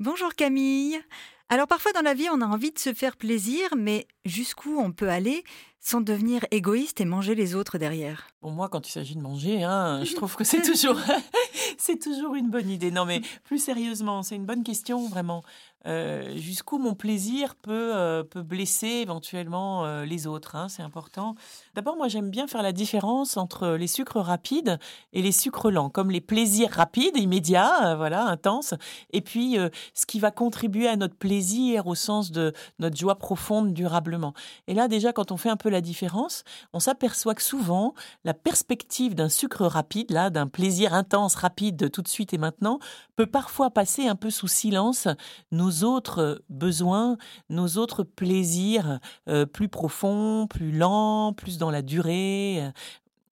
Bonjour Camille. Alors parfois dans la vie, on a envie de se faire plaisir, mais jusqu'où on peut aller? Sans devenir égoïste et manger les autres derrière Pour moi, quand il s'agit de manger, hein, je trouve que c'est toujours, c'est toujours une bonne idée. Non, mais plus sérieusement, c'est une bonne question vraiment. Euh, jusqu'où mon plaisir peut, euh, peut blesser éventuellement euh, les autres. Hein, c'est important. D'abord, moi, j'aime bien faire la différence entre les sucres rapides et les sucres lents, comme les plaisirs rapides, immédiats, voilà, intenses, et puis ce qui va contribuer à notre plaisir au sens de notre joie profonde durablement. Et là, déjà, quand on fait un peu la différence, on s'aperçoit que souvent, la perspective d'un sucre rapide, là, d'un plaisir intense, rapide, tout de suite et maintenant, peut parfois passer un peu sous silence nos autres besoins, nos autres plaisirs euh, plus profonds, plus lents, plus dans la durée,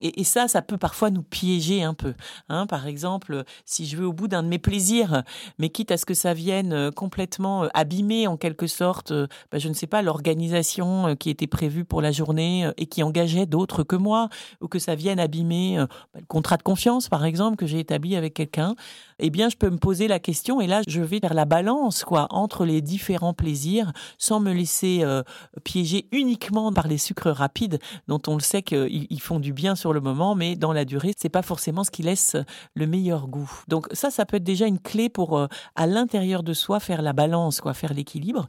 et, ça, ça peut parfois nous piéger un peu. Hein. Par exemple, si je veux au bout d'un de mes plaisirs, mais quitte à ce que ça vienne euh, complètement euh, abîmer en quelque sorte, euh, bah, je ne sais pas, l'organisation qui était prévue pour la journée et qui engageait d'autres que moi, ou que ça vienne abîmer bah, le contrat de confiance, par exemple, que j'ai établi avec quelqu'un, eh bien, je peux me poser la question et là, je vais faire la balance, quoi, entre les différents plaisirs, sans me laisser piéger uniquement par les sucres rapides, dont on le sait qu'ils font du bien sur le moment, mais dans la durée, c'est pas forcément ce qui laisse le meilleur goût. Donc ça, ça peut être déjà une clé pour euh, à l'intérieur de soi faire la balance, quoi, faire l'équilibre.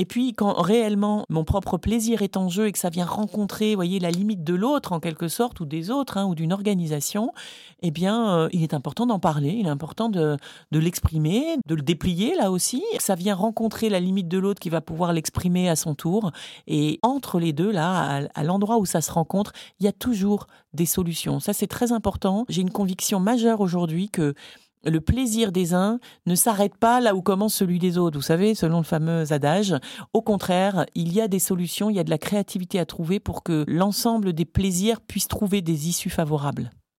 Et puis, quand réellement mon propre plaisir est en jeu et que ça vient rencontrer, voyez, la limite de l'autre en quelque sorte, ou des autres, hein, ou d'une organisation, eh bien, euh, il est important d'en parler, il est important de, de l'exprimer, de le déplier là aussi. Ça vient rencontrer la limite de l'autre qui va pouvoir l'exprimer à son tour. Et entre les deux, là, à l'endroit où ça se rencontre, il y a toujours des solutions. Ça, c'est très important. J'ai une conviction majeure aujourd'hui que le plaisir des uns ne s'arrête pas là où commence celui des autres, vous savez, selon le fameux adage. Au contraire, il y a des solutions, il y a de la créativité à trouver pour que l'ensemble des plaisirs puissent trouver des issues favorables.